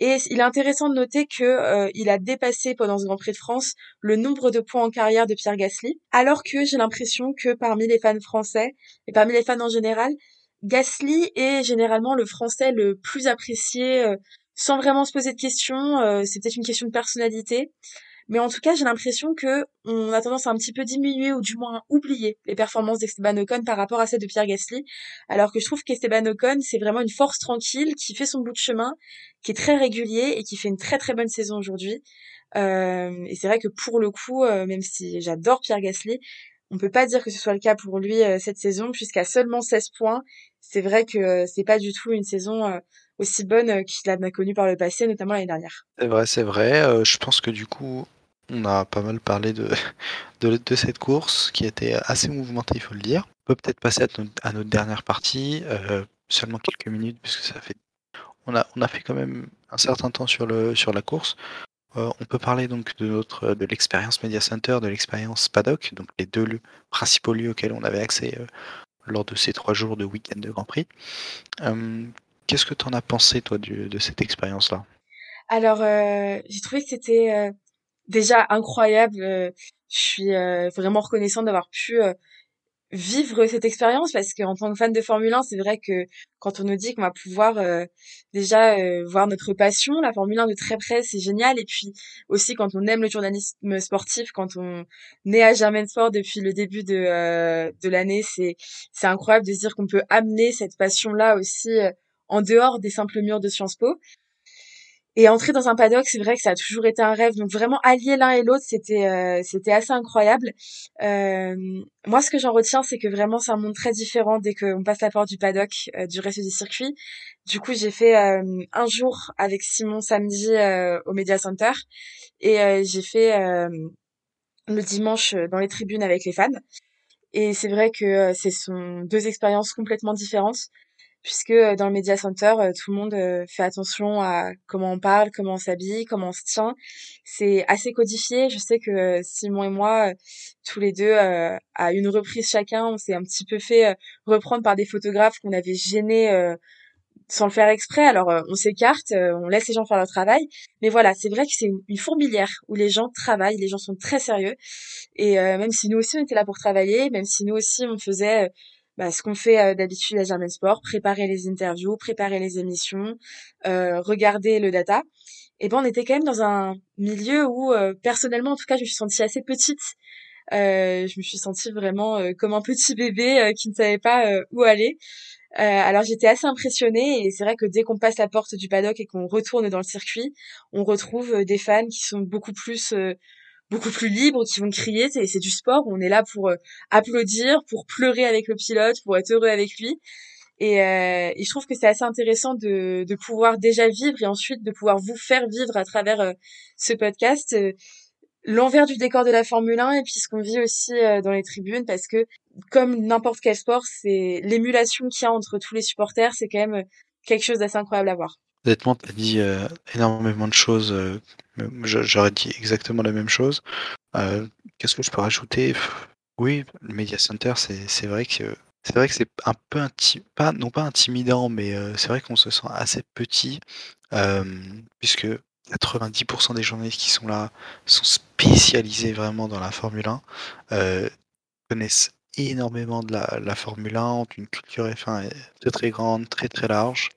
et il est intéressant de noter que euh, il a dépassé pendant ce Grand Prix de France le nombre de points en carrière de Pierre Gasly, alors que j'ai l'impression que parmi les fans français et parmi les fans en général, Gasly est généralement le français le plus apprécié euh, sans vraiment se poser de questions, euh, une question de personnalité. Mais en tout cas, j'ai l'impression que on a tendance à un petit peu diminuer ou du moins oublier les performances d'Esteban Ocon par rapport à celles de Pierre Gasly. Alors que je trouve qu'Esteban Ocon, c'est vraiment une force tranquille qui fait son bout de chemin, qui est très régulier et qui fait une très très bonne saison aujourd'hui. Euh, et c'est vrai que pour le coup, euh, même si j'adore Pierre Gasly, on peut pas dire que ce soit le cas pour lui euh, cette saison, puisqu'à seulement 16 points, c'est vrai que c'est pas du tout une saison aussi bonne qu'il a connu par le passé, notamment l'année dernière. C'est vrai, c'est vrai. je pense que du coup, on a pas mal parlé [LAUGHS] de, de, cette course qui était assez mouvementée, il faut le dire. On peut peut-être passer à notre, dernière partie, euh, seulement quelques minutes, puisque ça fait. On a, on a fait quand même un certain temps sur, le, sur la course. Euh, on peut parler donc de notre de l'expérience Media Center, de l'expérience Paddock, donc les deux principaux lieux auxquels on avait accès euh, lors de ces trois jours de week-end de Grand Prix. Qu'est-ce que tu en as pensé, toi, de cette expérience-là? Alors, j'ai trouvé que c'était déjà incroyable. Euh, je suis euh, vraiment reconnaissante d'avoir pu euh, vivre cette expérience parce qu'en tant que fan de Formule 1, c'est vrai que quand on nous dit qu'on va pouvoir déjà voir notre passion, la Formule 1 de très près, c'est génial. Et puis aussi quand on aime le journalisme sportif, quand on est à Germain Sport depuis le début de, de l'année, c'est c'est incroyable de se dire qu'on peut amener cette passion-là aussi en dehors des simples murs de Sciences Po. Et entrer dans un paddock, c'est vrai que ça a toujours été un rêve. Donc vraiment allier l'un et l'autre, c'était euh, c'était assez incroyable. Euh, moi, ce que j'en retiens, c'est que vraiment c'est un monde très différent dès qu'on passe la porte du paddock, euh, du reste du circuit. Du coup, j'ai fait un jour avec Simon samedi au Media Center et j'ai fait le dimanche dans les tribunes avec les fans. Et c'est vrai que ce sont deux expériences complètement différentes puisque euh, dans le Media Center, euh, tout le monde euh, fait attention à comment on parle, comment on s'habille, comment on se tient. C'est assez codifié. Je sais que Simon et moi, tous les deux, à une reprise chacun, on s'est un petit peu fait reprendre par des photographes qu'on avait gênés sans le faire exprès. Alors on s'écarte, on laisse les gens faire leur travail, mais voilà, c'est vrai que c'est une fourmilière où les gens travaillent, les gens sont très sérieux, et même si nous aussi on était là pour travailler, même si nous aussi on faisait bah, ce qu'on fait d'habitude à Germain Sport, préparer les interviews, préparer les émissions, regarder le data, et ben on était quand même dans un milieu où personnellement en tout cas je me suis sentie assez petite euh, je me suis sentie vraiment euh, comme un petit bébé euh, qui ne savait pas où aller. alors j'étais assez impressionnée et c'est vrai que dès qu'on passe la porte du paddock et qu'on retourne dans le circuit, on retrouve des fans qui sont beaucoup plus beaucoup plus libres, qui vont crier. C'est, du sport. On est là pour applaudir, pour pleurer avec le pilote, pour être heureux avec lui. Et, euh, je trouve que c'est assez intéressant de, pouvoir déjà vivre et ensuite de pouvoir vous faire vivre à travers ce podcast l'envers du décor de la Formule 1 et puis ce qu'on vit aussi euh, dans les tribunes parce que comme n'importe quel sport, c'est l'émulation qu'il y a entre tous les supporters, c'est quand même euh, quelque chose d'assez incroyable à voir. Honnêtement, tu as dit euh, énormément de choses. J'aurais dit exactement la même chose. Qu'est-ce que je peux rajouter? Oui, le Media Center, c'est vrai que c'est vrai que c'est un peu pas non pas intimidant, mais c'est vrai qu'on se sent assez petit puisque 90% des journalistes qui sont là sont spécialisés vraiment dans la Formule 1, euh, connaissent énormément de la, Formule 1, ont une culture F1 très très grande, très très large.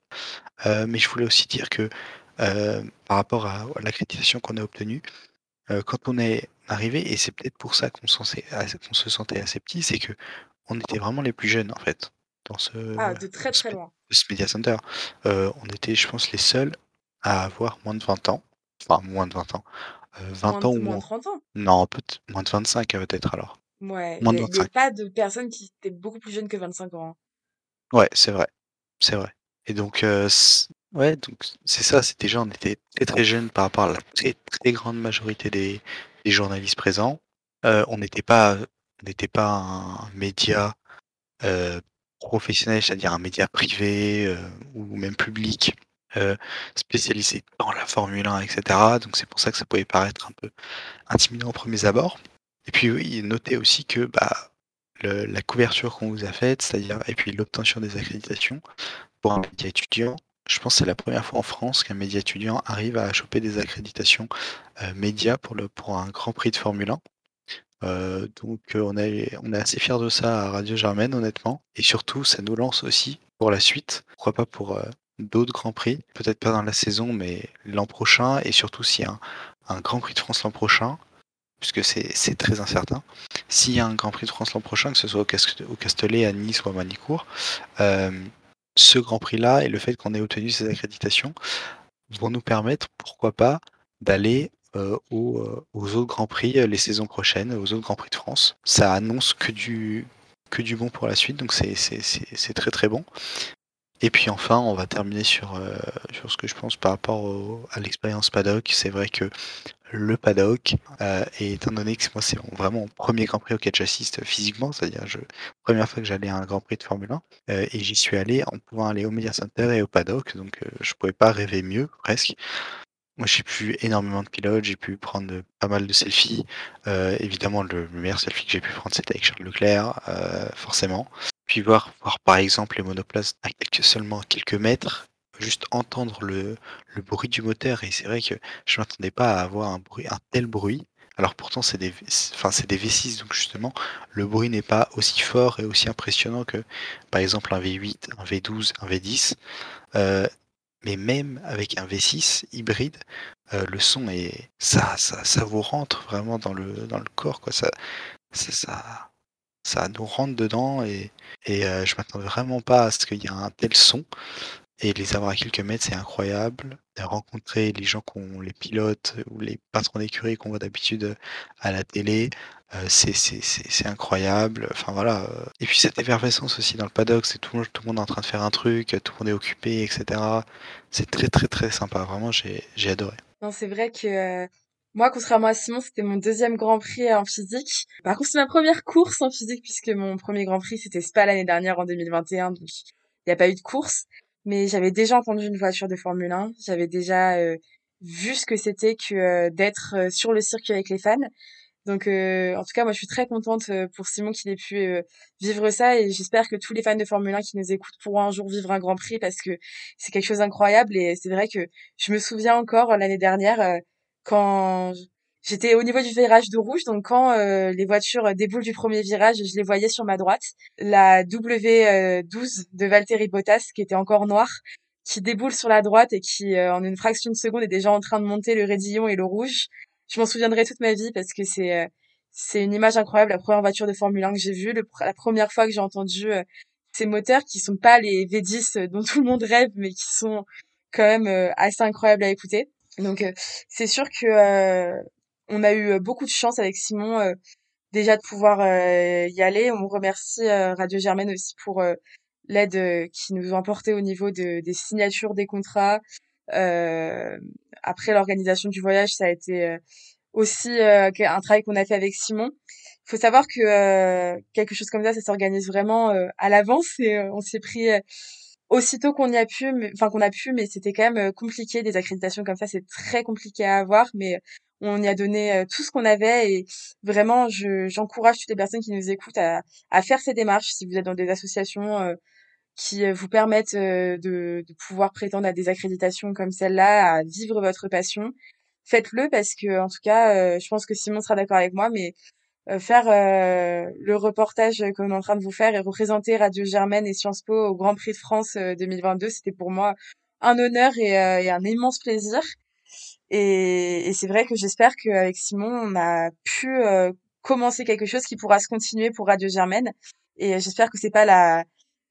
Euh, mais je voulais aussi dire que euh, par rapport à, l'accréditation qu'on a obtenue, quand on est arrivé, et c'est peut-être pour ça qu'on se sentait assez petit, c'est que on était vraiment les plus jeunes en fait dans ce, ah, de très très loin. ce Media Center. on était, je pense, les seuls à avoir moins de 20 ans. Enfin, moins de 20 ans. 20 moins ans ou moins. de 30 ans. Non, peut moins de 25 peut-être alors. Ouais, il n'y a, pas de personnes qui étaient beaucoup plus jeunes que 25 ans. Hein. Ouais, c'est vrai. C'est vrai. Et donc, ouais, donc c'est ça, c'était gens, on était très très jeunes par rapport à la très, très grande majorité des, des journalistes présents. on n'était pas, on n'était pas un média professionnel, c'est-à-dire un média privé ou même public euh, spécialisé dans la Formule 1, etc. Donc c'est pour ça que ça pouvait paraître un peu intimidant au premier abord. Et puis oui, notez aussi que bah, la couverture qu'on vous a faite, c'est-à-dire et puis l'obtention des accréditations pour un média étudiant, je pense que c'est la première fois en France qu'un média étudiant arrive à choper des accréditations euh, médias pour, pour un Grand Prix de Formule 1. Euh, donc on, est, on est assez fiers de ça à Radio Germaine, honnêtement. Et surtout, ça nous lance aussi pour la suite. Pourquoi pas pour d'autres Grands Prix, peut-être pas dans la saison, mais l'an prochain, et surtout s'il y a un, Grand Prix de France l'an prochain, puisque c'est très incertain, s'il y a un Grand Prix de France l'an prochain, que ce soit au, Castellet, à Nice ou à Manicourt, euh, ce Grand Prix-là et le fait qu'on ait obtenu ces accréditations vont nous permettre, pourquoi pas, d'aller euh, euh, aux, autres Grands Prix les saisons prochaines, aux autres Grands Prix de France. Ça annonce que du, que du bon pour la suite, donc c'est très très bon. Et puis enfin, on va terminer sur, euh, sur ce que je pense par rapport à l'expérience paddock. C'est vrai que le paddock, euh, et étant donné que moi c'est vraiment mon premier Grand Prix auquel j'assiste physiquement, c'est-à-dire première fois que j'allais à un Grand Prix de Formule 1, euh, et j'y suis allé en pouvant aller au Media Center et au paddock, donc je pouvais pas rêver mieux presque. Moi, j'ai pu énormément de pilotes, j'ai pu prendre pas mal de selfies. évidemment, le, meilleur selfie que j'ai pu prendre, c'était avec Charles Leclerc, forcément. Puis voir, voir par exemple les monoplaces à quelques, seulement quelques mètres, juste entendre le, bruit du moteur. Et c'est vrai que je m'attendais pas à avoir un bruit, un tel bruit. Alors pourtant c'est des, enfin c'est des V6 donc justement le bruit n'est pas aussi fort et aussi impressionnant que par exemple un V8, un V12, un V10. Euh, mais même avec un V6 hybride, euh, le son est ça, ça, ça vous rentre vraiment dans le dans le corps quoi. Ça, ça, ça ça nous rentre dedans et, et euh, je m'attendais vraiment pas à ce qu'il y ait un tel son. Et les avoir à quelques mètres, c'est incroyable. Rencontrer les gens qu'on, les pilotes ou les patrons d'écurie qu'on voit d'habitude à la télé, euh, c'est incroyable. Enfin voilà. Euh. Et puis cette effervescence aussi dans le paddock, c'est tout, tout le monde en train de faire un truc, tout le monde est occupé, etc. C'est très très très sympa. Vraiment, j'ai adoré. Non, c'est vrai que moi, contrairement à Simon, c'était mon deuxième Grand Prix en physique. Par contre, c'est ma première course en physique puisque mon premier Grand Prix, c'était Spa l'année dernière en 2021, donc il n'y a pas eu de course. Mais j'avais déjà entendu une voiture de Formule 1, j'avais déjà euh, vu ce que c'était que euh, d'être euh, sur le circuit avec les fans. Donc, en tout cas, moi, je suis très contente pour Simon qu'il ait pu vivre ça. Et j'espère que tous les fans de Formule 1 qui nous écoutent pourront un jour vivre un Grand Prix parce que c'est quelque chose d'incroyable. Et c'est vrai que je me souviens encore l'année dernière quand J'étais au niveau du virage de rouge, donc quand euh, les voitures déboulent du premier virage, je les voyais sur ma droite. La W12 de Valtteri Bottas, qui était encore noire, qui déboule sur la droite et qui, euh, en une fraction de seconde, est déjà en train de monter le raidillon et le rouge. Je m'en souviendrai toute ma vie parce que c'est euh, c'est une image incroyable, la première voiture de Formule 1 que j'ai vue, la première fois que j'ai entendu ces moteurs qui sont pas les V10 dont tout le monde rêve, mais qui sont quand même assez incroyables à écouter. Donc c'est sûr que on a eu beaucoup de chance avec Simon déjà de pouvoir y aller. On remercie Radio Germaine aussi pour l'aide qu'ils nous ont apporté au niveau de, des signatures des contrats. après l'organisation du voyage, ça a été aussi un travail qu'on a fait avec Simon. Il faut savoir que quelque chose comme ça, ça s'organise vraiment à l'avance et on s'est pris aussitôt qu'on y a pu, enfin qu'on a pu, mais c'était quand même compliqué. Des accréditations comme ça, c'est très compliqué à avoir, mais on y a donné euh, tout ce qu'on avait et vraiment, je, j'encourage toutes les personnes qui nous écoutent à, à faire ces démarches. Si vous êtes dans des associations euh, qui euh, vous permettent de, de, pouvoir prétendre à des accréditations comme celle-là, à vivre votre passion, faites-le parce que, en tout cas, je pense que Simon sera d'accord avec moi, mais faire le reportage qu'on est en train de vous faire et représenter Radio Germaine et Sciences Po au Grand Prix de France 2022, c'était pour moi un honneur et un immense plaisir. Et, c'est vrai que j'espère qu'avec Simon, on a pu euh, commencer quelque chose qui pourra se continuer pour Radio Germaine. Et j'espère que c'est pas la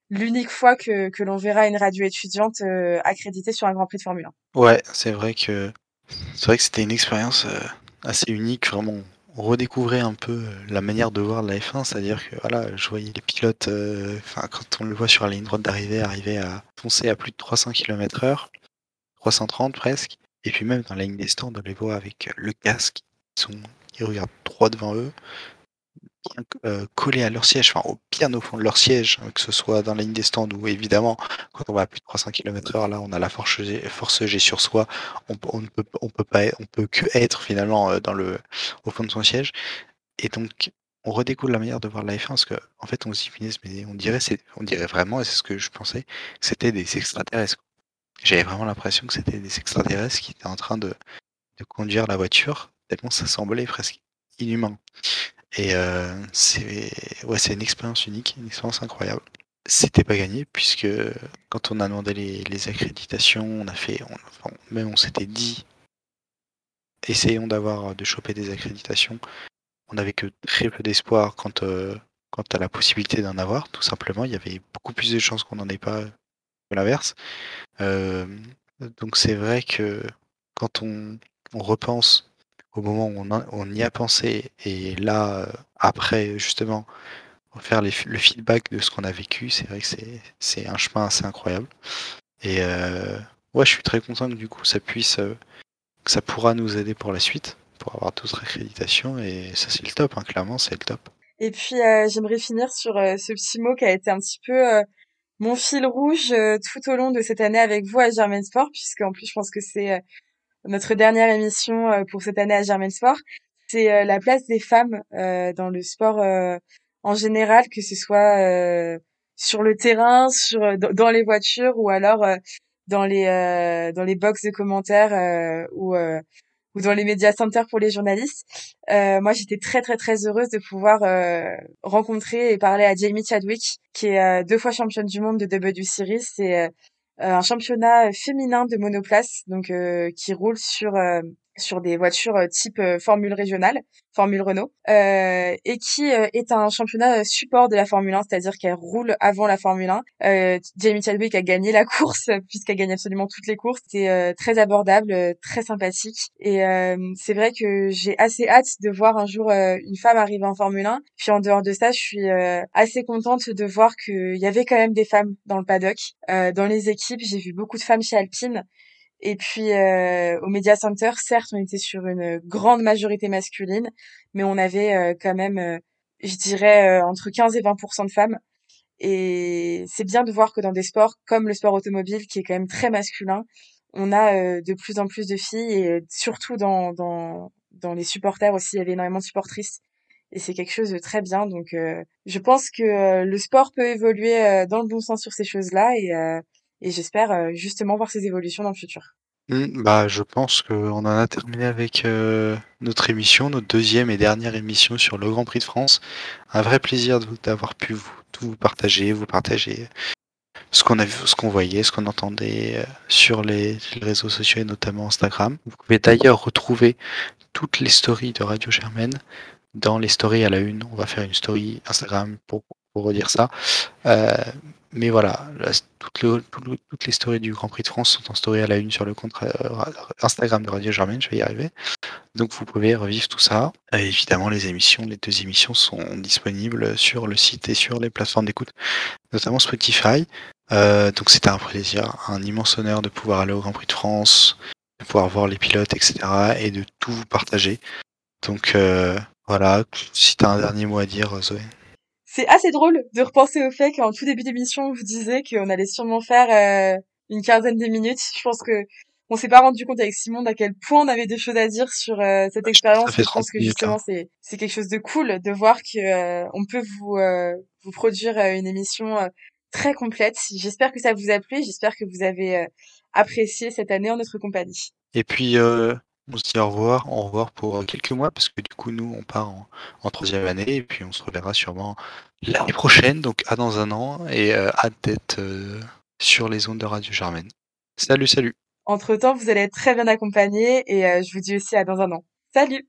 l'unique fois que, que l'on verra une radio étudiante euh, accréditée sur un Grand Prix de Formule 1. Ouais, c'est vrai que c'est vrai que c'était une expérience euh, assez unique, vraiment. On redécouvrait un peu la manière de voir la F1, c'est-à-dire que voilà, je voyais les pilotes, enfin quand on le voit sur la ligne droite d'arrivée, arriver à foncer à plus de 300 km/h, 330 presque, et puis même dans la ligne des stands, on les voit avec le casque, ils, sont, regardent droit devant eux, bien euh, collés à leur siège, enfin au, bien au fond de leur siège, que ce soit dans la ligne des stands ou évidemment quand on va à plus de 300 km/h, là on a la force force G sur soi, on, ne peut, on peut on peut que être finalement euh, au fond de son siège. Et donc on redécouvre la manière de voir la F1 parce qu'en en fait on se dit mais on dirait on dirait vraiment et c'est ce que je pensais c'était des extraterrestres j'avais vraiment l'impression que c'était des extraterrestres qui étaient en train de, de conduire la voiture, tellement ça semblait presque inhumain. Et euh, c'est ouais, une expérience unique, une expérience incroyable. C'était pas gagné puisque quand on a demandé les, les accréditations, on a fait, on, même on s'était dit, essayons d'avoir de choper des accréditations. On n'avait que très peu d'espoir quant, euh, quant à la possibilité d'en avoir. Tout simplement, il y avait beaucoup plus de chances qu'on n'en ait pas l'inverse. donc c'est vrai que quand on, repense au moment où on, y a pensé et là, après justement, faire le feedback de ce qu'on a vécu, c'est vrai que c'est un chemin assez incroyable. Et ouais, je suis très content que du coup ça puisse, que ça pourra nous aider pour la suite, pour avoir d'autres accréditations et ça c'est le top, hein, clairement c'est le top. Et puis j'aimerais finir sur ce petit mot qui a été un petit peu mon fil rouge euh, tout au long de cette année avec vous à Germain Sport, puisque en plus je pense que c'est euh, notre dernière émission euh, pour cette année à Germain Sport, c'est la place des femmes dans le sport en général, que ce soit sur le terrain, sur dans les voitures ou alors dans les dans les box de commentaires ou ou dans les médias centers pour les journalistes. Euh, moi, j'étais très très très heureuse de pouvoir euh, rencontrer et parler à Jamie Chadwick, qui est euh, deux fois championne du monde de W Series. C'est euh, un championnat féminin de monoplace, donc qui roule sur sur des voitures euh, type euh, Formule régionale, Formule Renault, euh, et qui est un championnat support de la Formule 1, c'est-à-dire qu'elle roule avant la Formule 1. Euh, Jamie Chadwick a gagné la course, [LAUGHS] puisqu'elle gagne absolument toutes les courses. C'était très abordable, très sympathique, et c'est vrai que j'ai assez hâte de voir un jour une femme arriver en Formule 1. Puis en dehors de ça, je suis assez contente de voir qu'il y avait quand même des femmes dans le paddock. dans les équipes, j'ai vu beaucoup de femmes chez Alpine. Et puis euh, au Media Center, certes, on était sur une grande majorité masculine, mais on avait euh, quand même, euh, je dirais, entre 15 et 20% de femmes. Et c'est bien de voir que dans des sports comme le sport automobile, qui est quand même très masculin, on a de plus en plus de filles, et surtout dans, dans, dans les supporters aussi, il y avait énormément de supportrices et c'est quelque chose de très bien. Donc, euh, je pense que euh, le sport peut évoluer euh, dans le bon sens sur ces choses-là et, et j'espère justement voir ces évolutions dans le futur. Mmh, bah, je pense qu'on en a terminé avec notre émission, notre deuxième et dernière émission sur le Grand Prix de France. Un vrai plaisir d'avoir pu vous, tout vous partager, vous partager ce qu'on a vu, ce qu'on voyait, ce qu'on entendait sur les, réseaux sociaux et notamment Instagram. Vous pouvez d'ailleurs retrouver toutes les stories de Radio Germaine dans les stories à la une. On va faire une story Instagram pour, pour redire ça. Euh, mais voilà, toutes, les stories du Grand Prix de France sont en story à la une sur le compte euh, Instagram de Radio Germaine, je vais y arriver. Donc vous pouvez revivre tout ça. évidemment, les émissions, les deux émissions sont disponibles sur le site et sur les plateformes d'écoute, notamment Spotify. Euh, donc c'était un plaisir, un immense honneur de pouvoir aller au Grand Prix de France, de pouvoir voir les pilotes, etc. et de tout vous partager. Donc voilà, si tu as un dernier mot à dire, Zoé. C'est assez drôle de repenser au fait qu'en tout début d'émission, on vous disait qu'on allait sûrement faire euh, une quinzaine de minutes. Je pense que on s'est pas rendu compte avec Simon à quel point on avait des choses à dire sur euh, cette expérience. Je pense que justement hein. c'est c'est quelque chose de cool de voir que euh, on peut vous vous produire une émission très complète. J'espère que ça vous a plu. J'espère que vous avez apprécié cette année en notre compagnie. Et puis on se dit au revoir, au revoir pour euh, quelques mois, parce que du coup, nous, on part en, troisième année, et puis on se reverra sûrement l'année prochaine, donc à dans un an, et à euh, hâte d'être euh, sur les ondes de Radio Germaine. Salut, salut. Entre-temps, vous allez être très bien accompagnés, et je vous dis aussi à dans un an. Salut